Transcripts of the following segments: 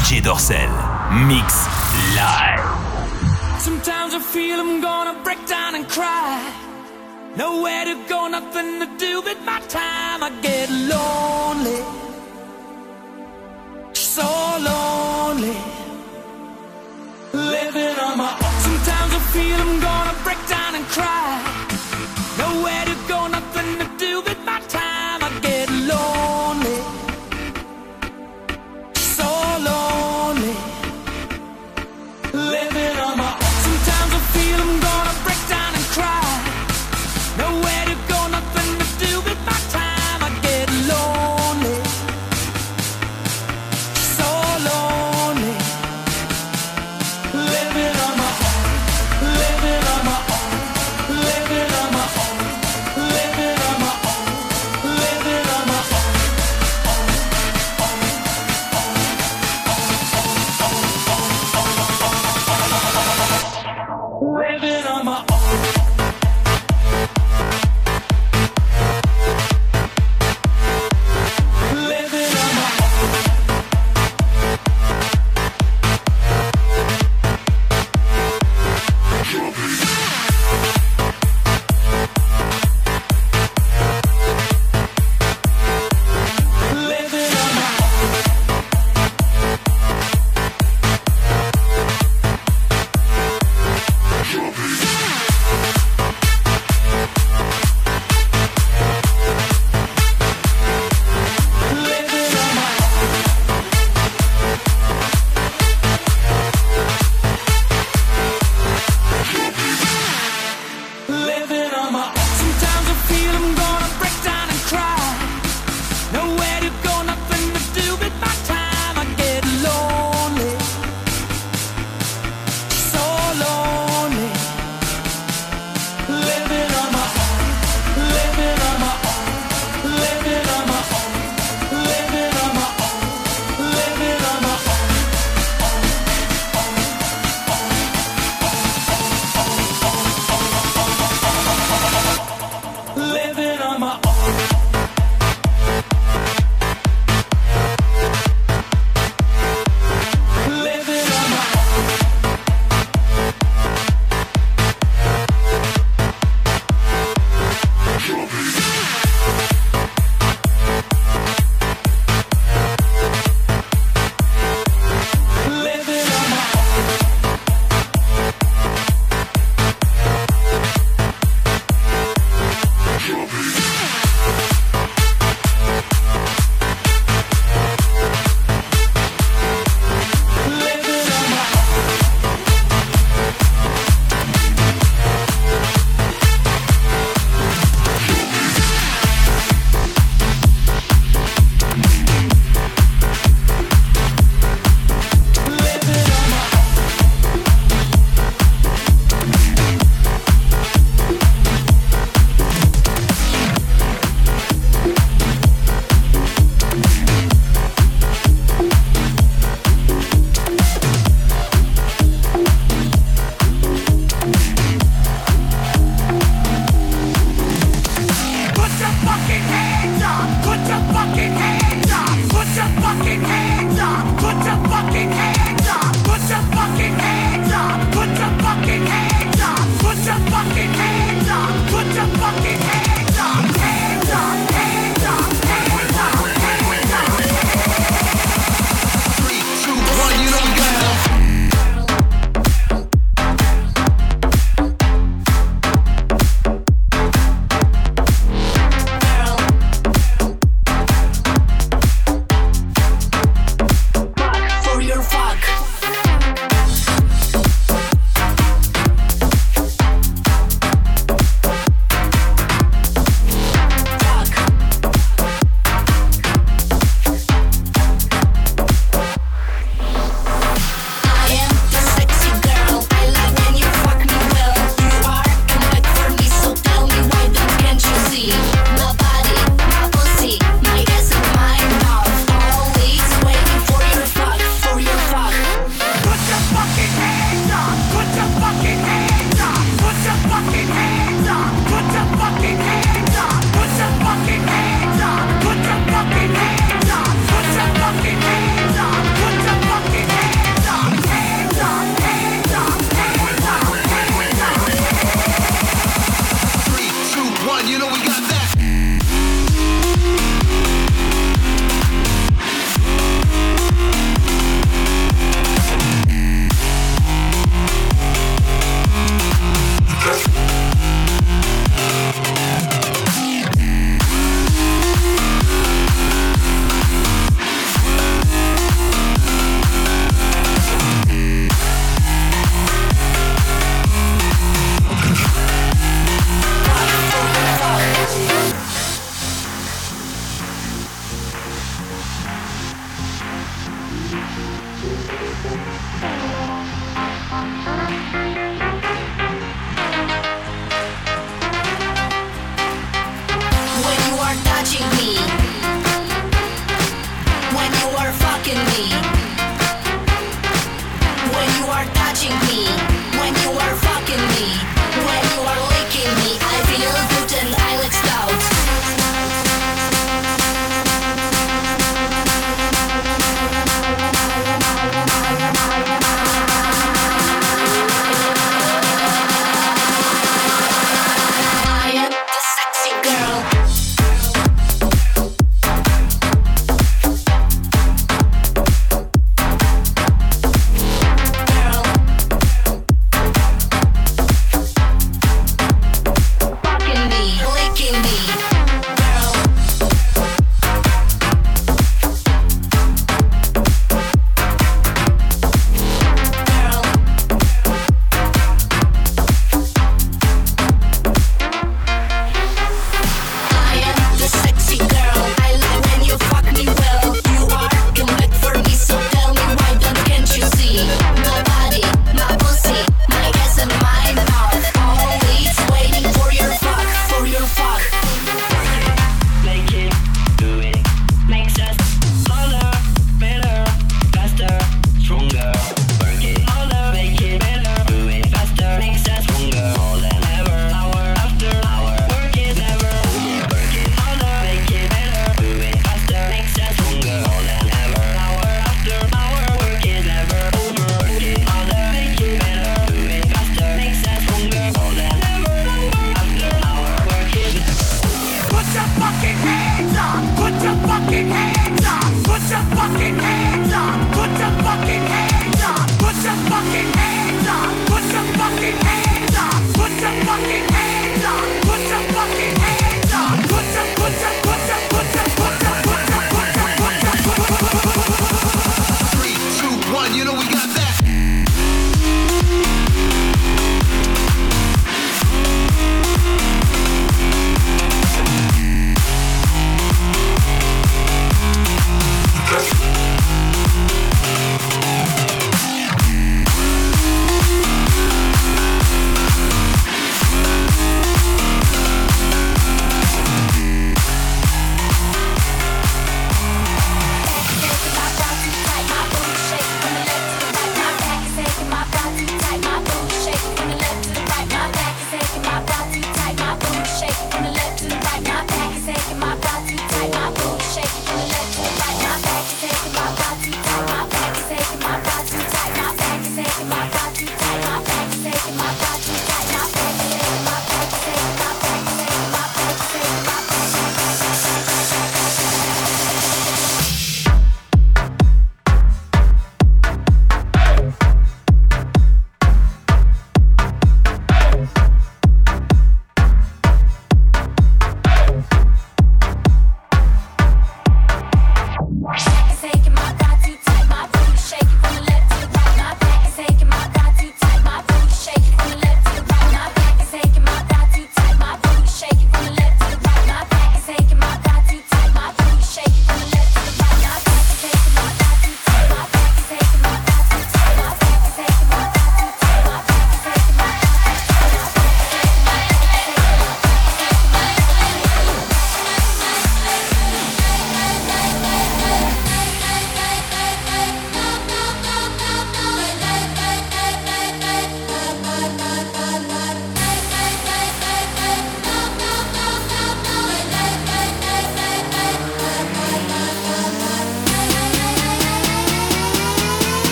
DJ Dorsel. Mix live. Sometimes I feel I'm gonna break down and cry. Nowhere to go, nothing to do with my time. I get lonely. So lonely. Living on my own. Sometimes I feel I'm gonna break down and cry.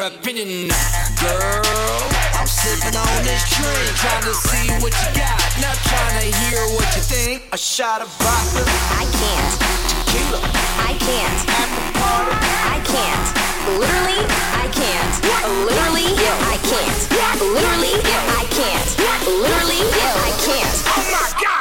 Your opinion. Girl, I'm sipping on this drink. Trying to see what you got. Not trying to hear what you think. A shot of vodka. I can't. Tequila. I can't. The party. I can't. Literally, I can't. Literally, I can't. Literally, I can't. Literally, I can't. Oh my God!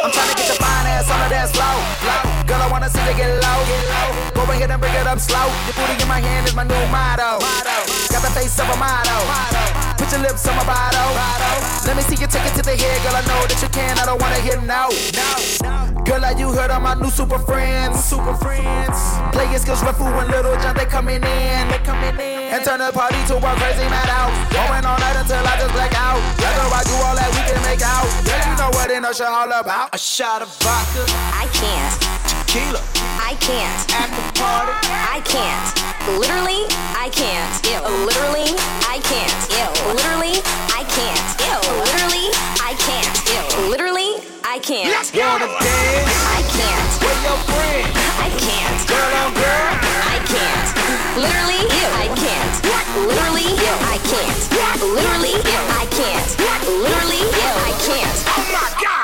I'm trying to get the fine ass on the dance floor. Girl, I wanna see you get low. Go ahead and bring it up slow. Your booty in my hand is my new motto. Got the face of a model. Put your lips on my bottle. Let me see you take it to the head, girl. I know that you can. I don't wanna hear no. Girl, like you heard of my new super friends. Super friends. Play your skills, Redfoo and Lil Jon, they coming in. They coming in. And turn the party to a crazy mad madhouse. Going all night until I just black out. I do all that, we can make out. Girl, you know what in the show all about. A shot of vodka. I can't. Tequila. I can't. At the party. I can't. Literally, I can't. Literally, I can't. Literally, I can't. Literally, I can't. Literally, I can't. Wanna dance? I can't. With your friend. I can't. Girl on girl. I can't. Literally, I can't. Literally, I can't. Literally, I can't. Literally, I can't. Oh my God!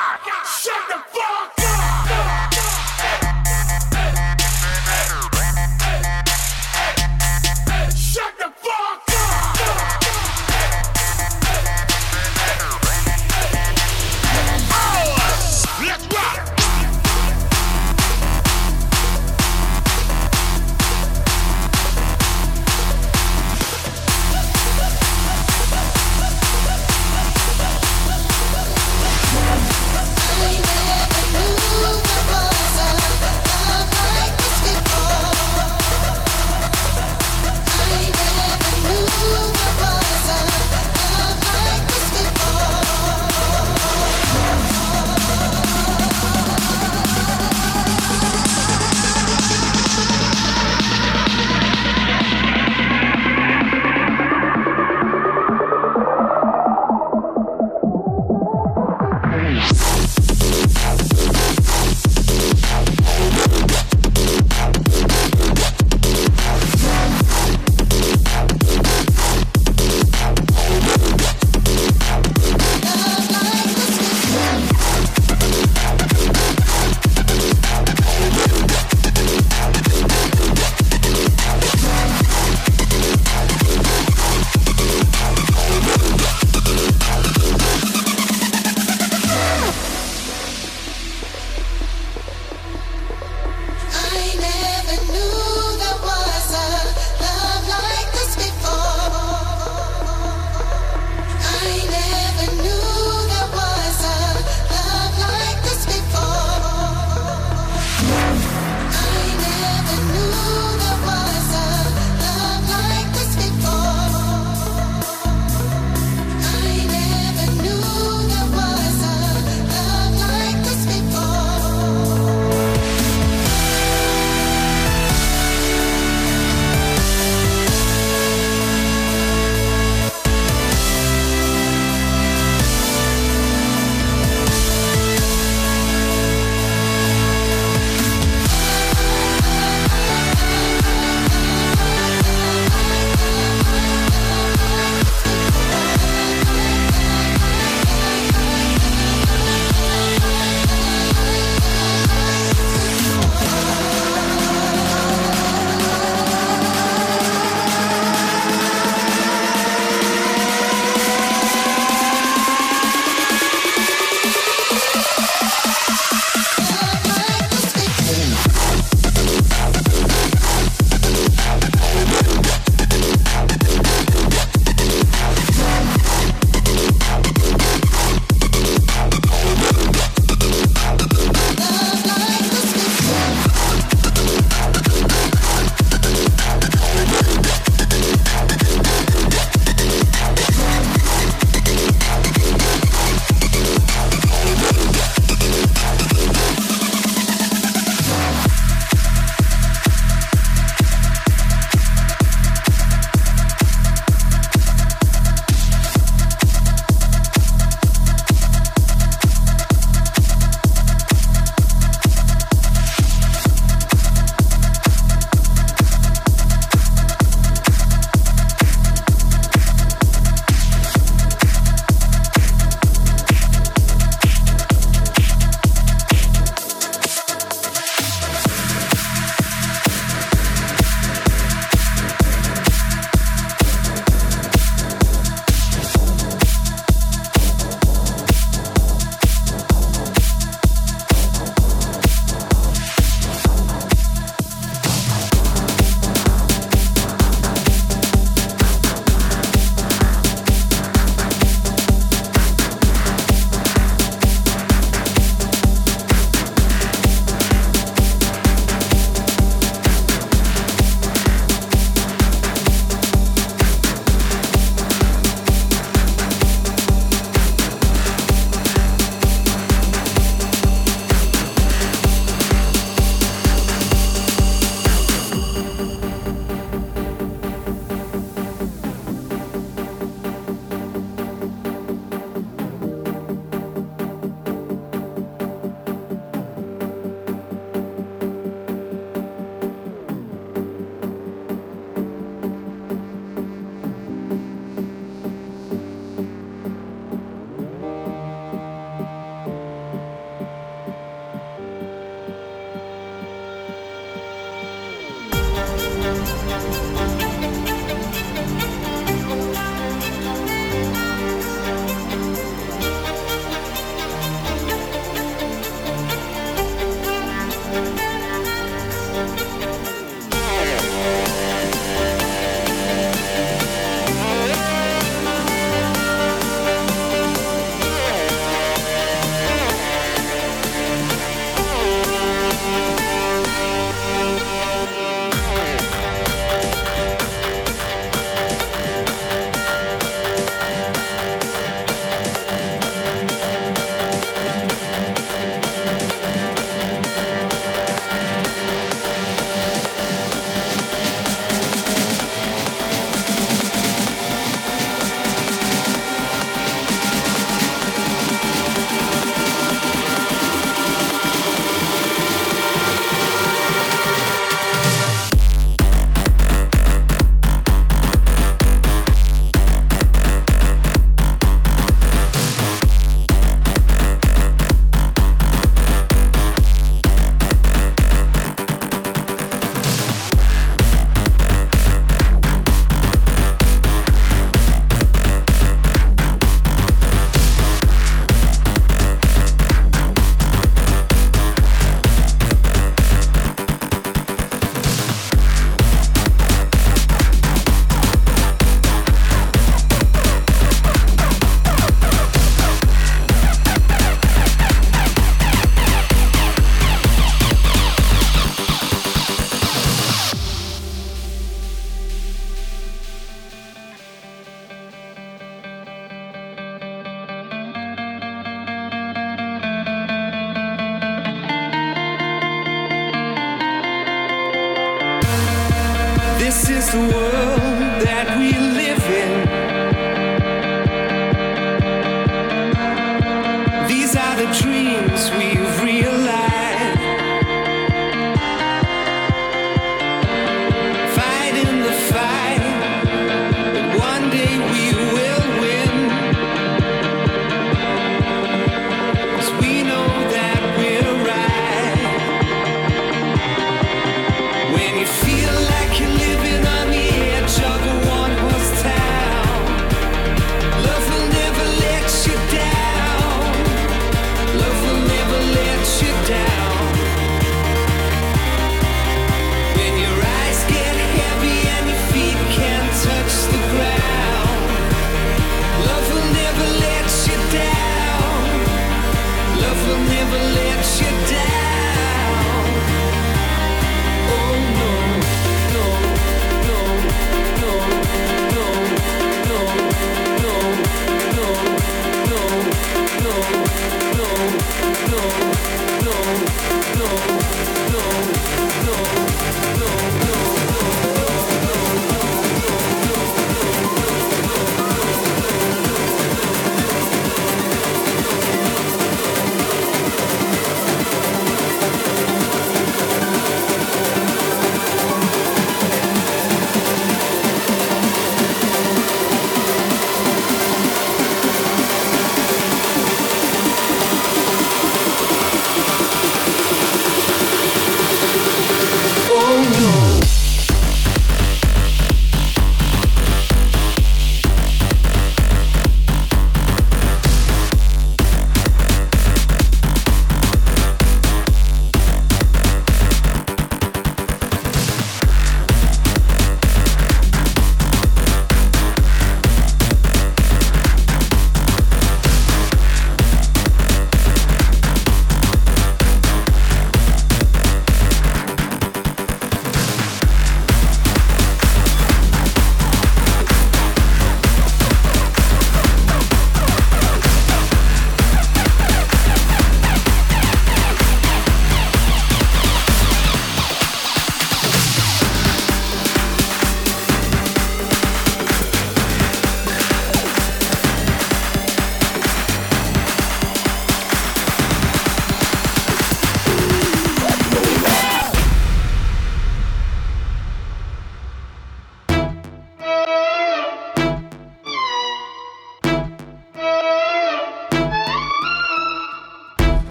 This is the world that we live in.